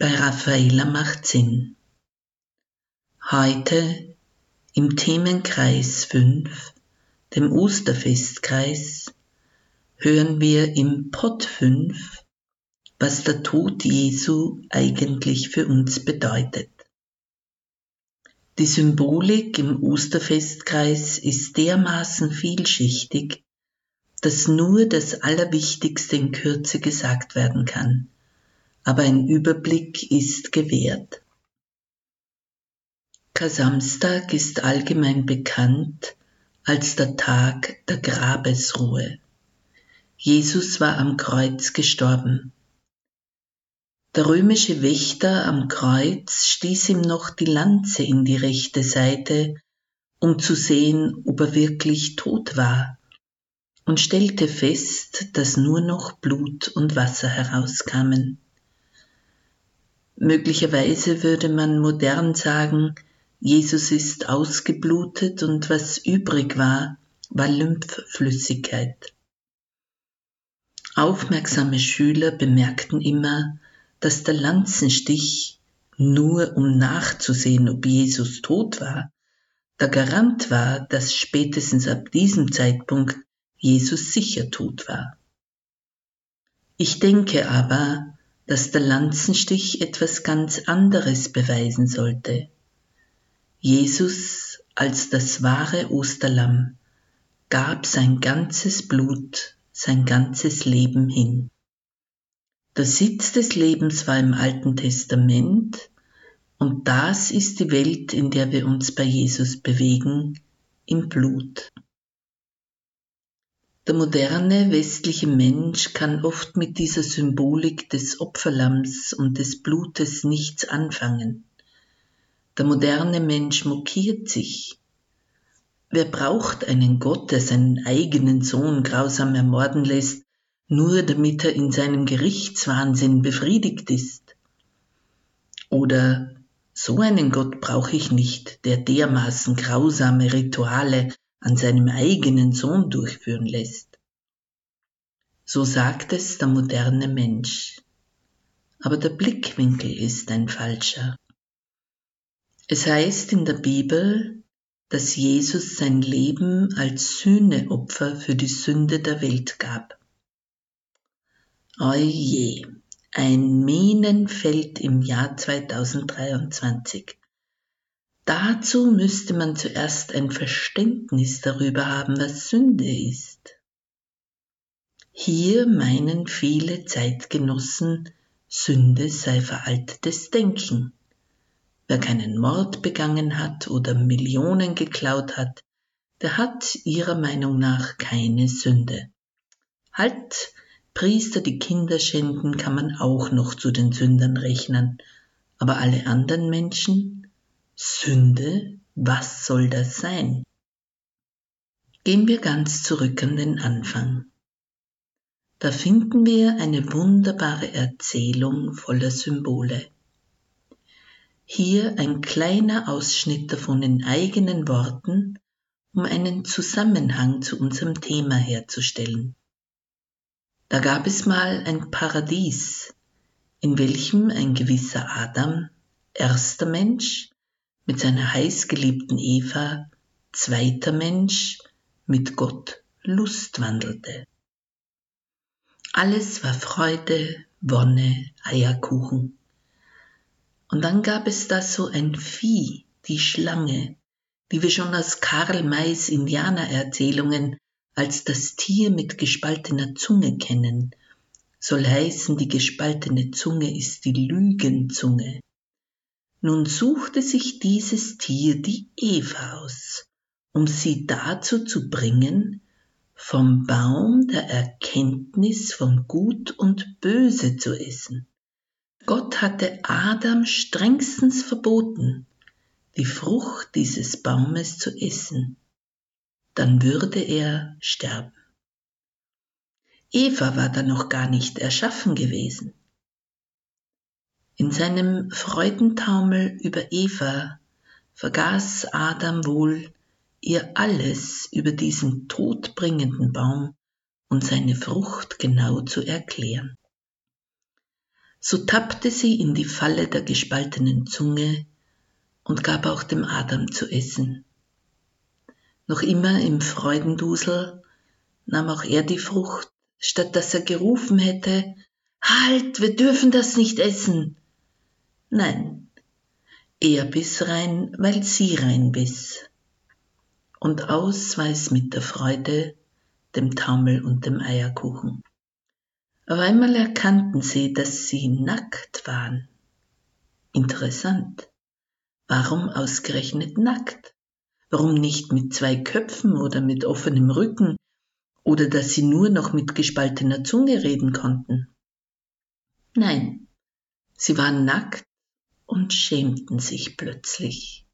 bei Raffaella macht Sinn. Heute im Themenkreis 5, dem Osterfestkreis, hören wir im Pod 5, was der Tod Jesu eigentlich für uns bedeutet. Die Symbolik im Osterfestkreis ist dermaßen vielschichtig, dass nur das Allerwichtigste in Kürze gesagt werden kann aber ein Überblick ist gewährt. Kasamstag ist allgemein bekannt als der Tag der Grabesruhe. Jesus war am Kreuz gestorben. Der römische Wächter am Kreuz stieß ihm noch die Lanze in die rechte Seite, um zu sehen, ob er wirklich tot war, und stellte fest, dass nur noch Blut und Wasser herauskamen. Möglicherweise würde man modern sagen, Jesus ist ausgeblutet und was übrig war, war Lymphflüssigkeit. Aufmerksame Schüler bemerkten immer, dass der Lanzenstich, nur um nachzusehen, ob Jesus tot war, der Garant war, dass spätestens ab diesem Zeitpunkt Jesus sicher tot war. Ich denke aber, dass der Lanzenstich etwas ganz anderes beweisen sollte. Jesus als das wahre Osterlamm gab sein ganzes Blut, sein ganzes Leben hin. Der Sitz des Lebens war im Alten Testament und das ist die Welt, in der wir uns bei Jesus bewegen, im Blut. Der moderne westliche Mensch kann oft mit dieser Symbolik des Opferlamms und des Blutes nichts anfangen. Der moderne Mensch mokiert sich. Wer braucht einen Gott, der seinen eigenen Sohn grausam ermorden lässt, nur damit er in seinem Gerichtswahnsinn befriedigt ist? Oder so einen Gott brauche ich nicht, der dermaßen grausame Rituale an seinem eigenen Sohn durchführen lässt. So sagt es der moderne Mensch. Aber der Blickwinkel ist ein falscher. Es heißt in der Bibel, dass Jesus sein Leben als Sühneopfer für die Sünde der Welt gab. Oje, ein Minenfeld im Jahr 2023. Dazu müsste man zuerst ein Verständnis darüber haben, was Sünde ist. Hier meinen viele Zeitgenossen, Sünde sei veraltetes Denken. Wer keinen Mord begangen hat oder Millionen geklaut hat, der hat ihrer Meinung nach keine Sünde. Halt, Priester, die Kinder schänden, kann man auch noch zu den Sündern rechnen, aber alle anderen Menschen, Sünde, was soll das sein? Gehen wir ganz zurück an den Anfang. Da finden wir eine wunderbare Erzählung voller Symbole. Hier ein kleiner Ausschnitt davon in eigenen Worten, um einen Zusammenhang zu unserem Thema herzustellen. Da gab es mal ein Paradies, in welchem ein gewisser Adam, erster Mensch, mit seiner heißgeliebten Eva, zweiter Mensch, mit Gott Lust wandelte. Alles war Freude, Wonne, Eierkuchen. Und dann gab es da so ein Vieh, die Schlange, die wir schon aus Karl Mays Indianererzählungen als das Tier mit gespaltener Zunge kennen. Soll heißen, die gespaltene Zunge ist die Lügenzunge. Nun suchte sich dieses Tier die Eva aus, um sie dazu zu bringen, vom Baum der Erkenntnis von Gut und Böse zu essen. Gott hatte Adam strengstens verboten, die Frucht dieses Baumes zu essen, dann würde er sterben. Eva war da noch gar nicht erschaffen gewesen. In seinem Freudentaumel über Eva vergaß Adam wohl, ihr alles über diesen todbringenden Baum und seine Frucht genau zu erklären. So tappte sie in die Falle der gespaltenen Zunge und gab auch dem Adam zu essen. Noch immer im Freudendusel nahm auch er die Frucht, statt dass er gerufen hätte, Halt, wir dürfen das nicht essen. Nein, er biss rein, weil sie rein biss. Und aus es mit der Freude, dem Taumel und dem Eierkuchen. Auf einmal erkannten sie, dass sie nackt waren. Interessant. Warum ausgerechnet nackt? Warum nicht mit zwei Köpfen oder mit offenem Rücken oder dass sie nur noch mit gespaltener Zunge reden konnten? Nein, sie waren nackt und schämten sich plötzlich.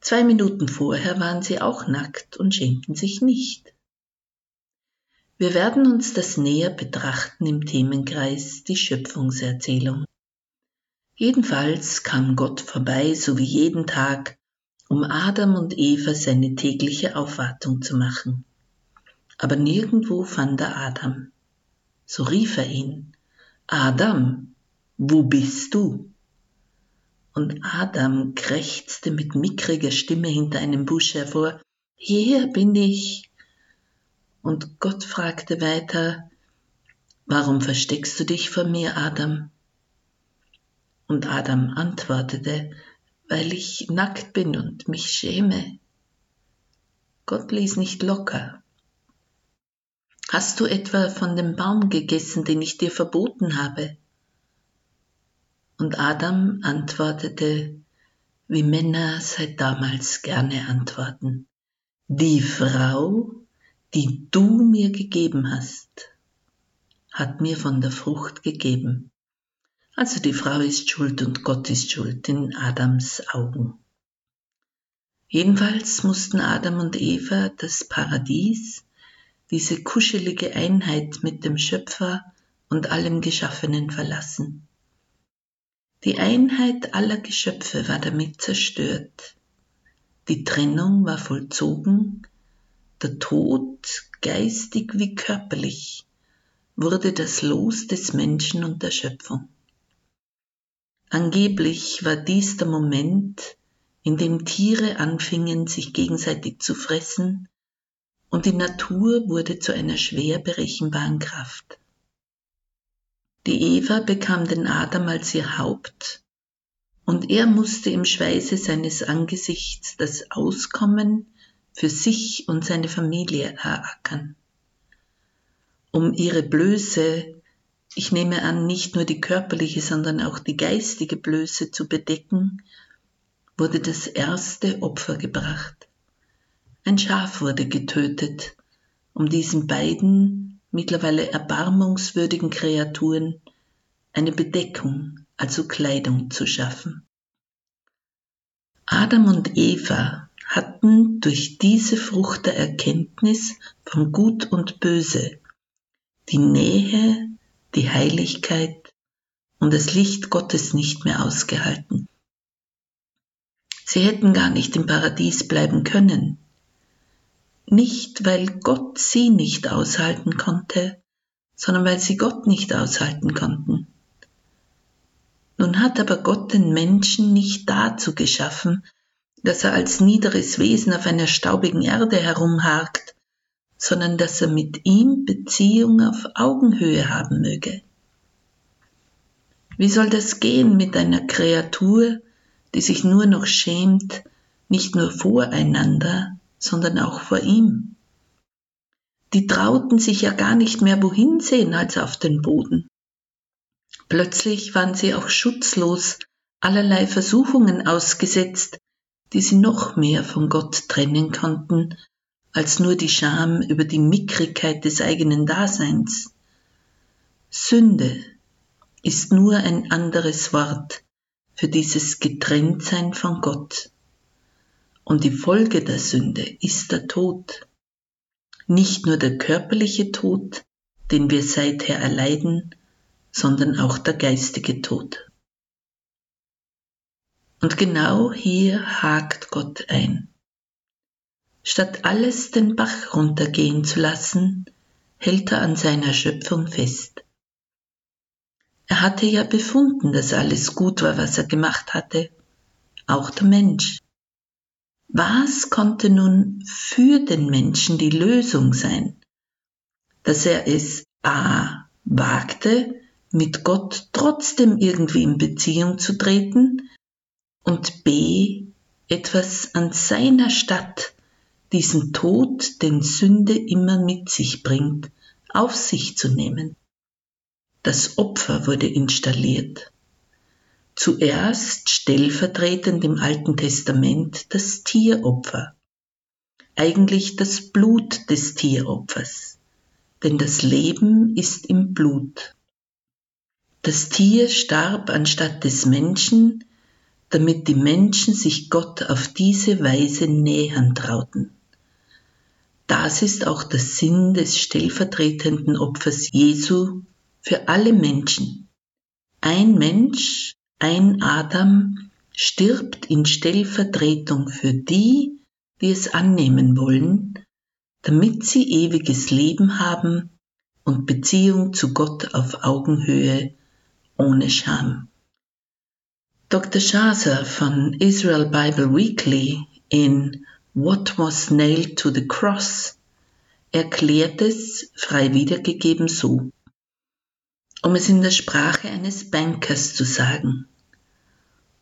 Zwei Minuten vorher waren sie auch nackt und schämten sich nicht. Wir werden uns das näher betrachten im Themenkreis die Schöpfungserzählung. Jedenfalls kam Gott vorbei, so wie jeden Tag, um Adam und Eva seine tägliche Aufwartung zu machen. Aber nirgendwo fand er Adam. So rief er ihn, Adam, wo bist du? Und Adam krächzte mit mickriger Stimme hinter einem Busch hervor, Hier bin ich. Und Gott fragte weiter, Warum versteckst du dich vor mir, Adam? Und Adam antwortete, weil ich nackt bin und mich schäme. Gott ließ nicht locker. Hast du etwa von dem Baum gegessen, den ich dir verboten habe? Und Adam antwortete, wie Männer seit damals gerne antworten, die Frau, die du mir gegeben hast, hat mir von der Frucht gegeben. Also die Frau ist schuld und Gott ist schuld in Adams Augen. Jedenfalls mussten Adam und Eva das Paradies, diese kuschelige Einheit mit dem Schöpfer und allem Geschaffenen verlassen. Die Einheit aller Geschöpfe war damit zerstört. Die Trennung war vollzogen, der Tod, geistig wie körperlich, wurde das Los des Menschen und der Schöpfung. Angeblich war dies der Moment, in dem Tiere anfingen, sich gegenseitig zu fressen, und die Natur wurde zu einer schwer berechenbaren Kraft. Die Eva bekam den Adam als ihr Haupt, und er musste im Schweiße seines Angesichts das Auskommen für sich und seine Familie erackern. Um ihre Blöße ich nehme an, nicht nur die körperliche, sondern auch die geistige Blöße zu bedecken, wurde das erste Opfer gebracht. Ein Schaf wurde getötet, um diesen beiden mittlerweile erbarmungswürdigen Kreaturen eine Bedeckung, also Kleidung zu schaffen. Adam und Eva hatten durch diese Frucht der Erkenntnis von Gut und Böse die Nähe die Heiligkeit und das Licht Gottes nicht mehr ausgehalten. Sie hätten gar nicht im Paradies bleiben können. Nicht, weil Gott sie nicht aushalten konnte, sondern weil sie Gott nicht aushalten konnten. Nun hat aber Gott den Menschen nicht dazu geschaffen, dass er als niederes Wesen auf einer staubigen Erde herumharkt, sondern dass er mit ihm Beziehung auf Augenhöhe haben möge. Wie soll das gehen mit einer Kreatur, die sich nur noch schämt, nicht nur voreinander, sondern auch vor ihm? Die trauten sich ja gar nicht mehr wohin sehen als auf den Boden. Plötzlich waren sie auch schutzlos allerlei Versuchungen ausgesetzt, die sie noch mehr von Gott trennen konnten, als nur die Scham über die Mickrigkeit des eigenen Daseins. Sünde ist nur ein anderes Wort für dieses Getrenntsein von Gott. Und die Folge der Sünde ist der Tod. Nicht nur der körperliche Tod, den wir seither erleiden, sondern auch der geistige Tod. Und genau hier hakt Gott ein. Statt alles den Bach runtergehen zu lassen, hält er an seiner Schöpfung fest. Er hatte ja befunden, dass alles gut war, was er gemacht hatte, auch der Mensch. Was konnte nun für den Menschen die Lösung sein? Dass er es a. wagte, mit Gott trotzdem irgendwie in Beziehung zu treten und b. etwas an seiner Stadt diesen Tod, den Sünde immer mit sich bringt, auf sich zu nehmen. Das Opfer wurde installiert. Zuerst stellvertretend im Alten Testament das Tieropfer, eigentlich das Blut des Tieropfers, denn das Leben ist im Blut. Das Tier starb anstatt des Menschen, damit die Menschen sich Gott auf diese Weise nähern trauten. Das ist auch der Sinn des stellvertretenden Opfers Jesu für alle Menschen. Ein Mensch, ein Adam stirbt in Stellvertretung für die, die es annehmen wollen, damit sie ewiges Leben haben und Beziehung zu Gott auf Augenhöhe ohne Scham. Dr. Shazer von Israel Bible Weekly in What was nailed to the cross erklärt es, frei wiedergegeben, so. Um es in der Sprache eines Bankers zu sagen.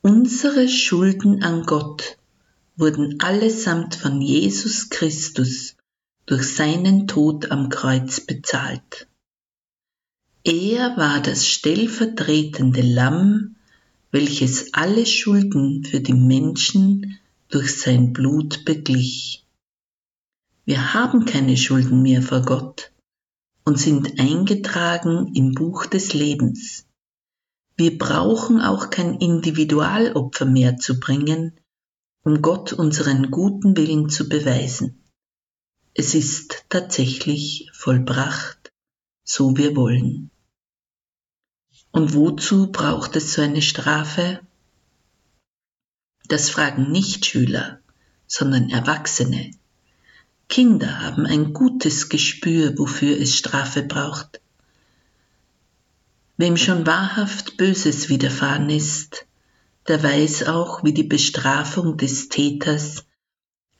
Unsere Schulden an Gott wurden allesamt von Jesus Christus durch seinen Tod am Kreuz bezahlt. Er war das stellvertretende Lamm, welches alle Schulden für die Menschen durch sein Blut beglich. Wir haben keine Schulden mehr vor Gott und sind eingetragen im Buch des Lebens. Wir brauchen auch kein Individualopfer mehr zu bringen, um Gott unseren guten Willen zu beweisen. Es ist tatsächlich vollbracht, so wir wollen. Und wozu braucht es so eine Strafe? Das fragen nicht Schüler, sondern Erwachsene. Kinder haben ein gutes Gespür, wofür es Strafe braucht. Wem schon wahrhaft Böses widerfahren ist, der weiß auch, wie die Bestrafung des Täters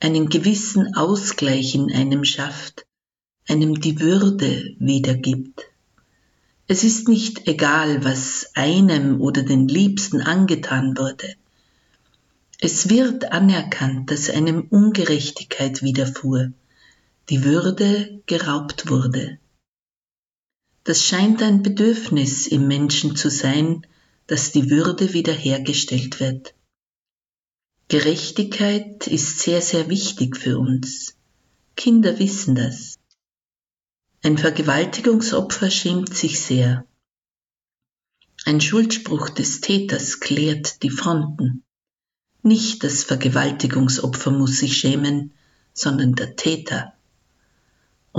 einen gewissen Ausgleich in einem schafft, einem die Würde wiedergibt. Es ist nicht egal, was einem oder den Liebsten angetan wurde. Es wird anerkannt, dass einem Ungerechtigkeit widerfuhr, die Würde geraubt wurde. Das scheint ein Bedürfnis im Menschen zu sein, dass die Würde wiederhergestellt wird. Gerechtigkeit ist sehr, sehr wichtig für uns. Kinder wissen das. Ein Vergewaltigungsopfer schämt sich sehr. Ein Schuldspruch des Täters klärt die Fronten. Nicht das Vergewaltigungsopfer muss sich schämen, sondern der Täter.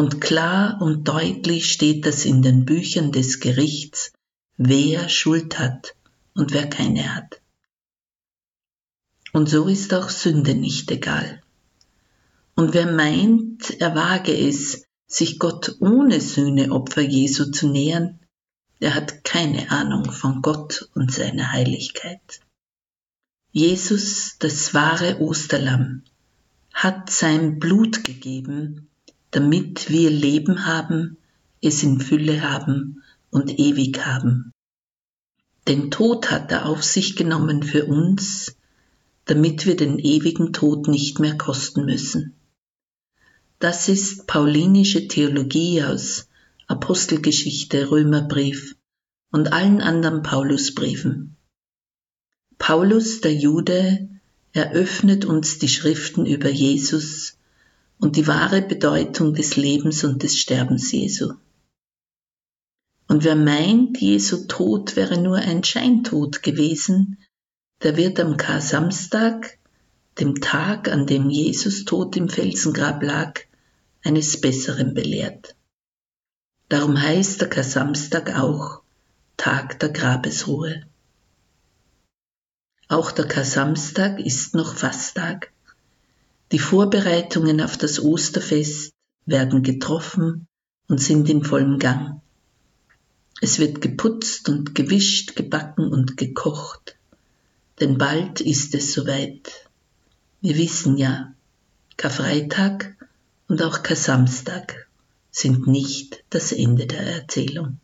Und klar und deutlich steht das in den Büchern des Gerichts, wer Schuld hat und wer keine hat. Und so ist auch Sünde nicht egal. Und wer meint, er wage es, sich Gott ohne Sühneopfer Jesu zu nähern, der hat keine Ahnung von Gott und seiner Heiligkeit. Jesus, das wahre Osterlamm, hat sein Blut gegeben, damit wir Leben haben, es in Fülle haben und ewig haben. Den Tod hat er auf sich genommen für uns, damit wir den ewigen Tod nicht mehr kosten müssen. Das ist paulinische Theologie aus Apostelgeschichte, Römerbrief und allen anderen Paulusbriefen. Paulus, der Jude, eröffnet uns die Schriften über Jesus und die wahre Bedeutung des Lebens und des Sterbens Jesu. Und wer meint, Jesu Tod wäre nur ein Scheintod gewesen, der wird am Kar-Samstag, dem Tag, an dem Jesus tot im Felsengrab lag, eines Besseren belehrt. Darum heißt der Kar-Samstag auch Tag der Grabesruhe. Auch der Kar-Samstag ist noch Fasttag. Die Vorbereitungen auf das Osterfest werden getroffen und sind in vollem Gang. Es wird geputzt und gewischt, gebacken und gekocht, denn bald ist es soweit. Wir wissen ja, Karfreitag und auch Kar-Samstag sind nicht das Ende der Erzählung.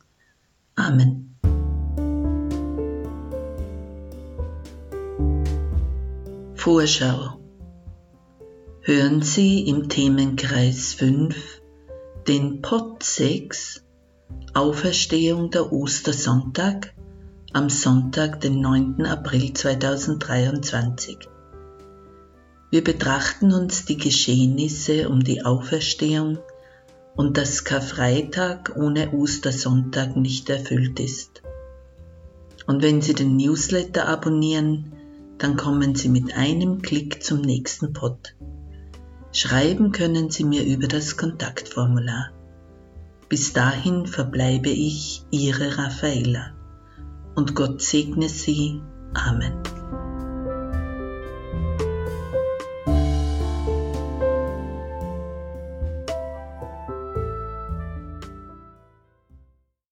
Amen. Vorschau. Hören Sie im Themenkreis 5 den Pot 6 Auferstehung der Ostersonntag am Sonntag, den 9. April 2023. Wir betrachten uns die Geschehnisse um die Auferstehung und dass Karfreitag ohne Ostersonntag nicht erfüllt ist. Und wenn Sie den Newsletter abonnieren, dann kommen Sie mit einem Klick zum nächsten Pod. Schreiben können Sie mir über das Kontaktformular. Bis dahin verbleibe ich Ihre Raffaella und Gott segne Sie. Amen.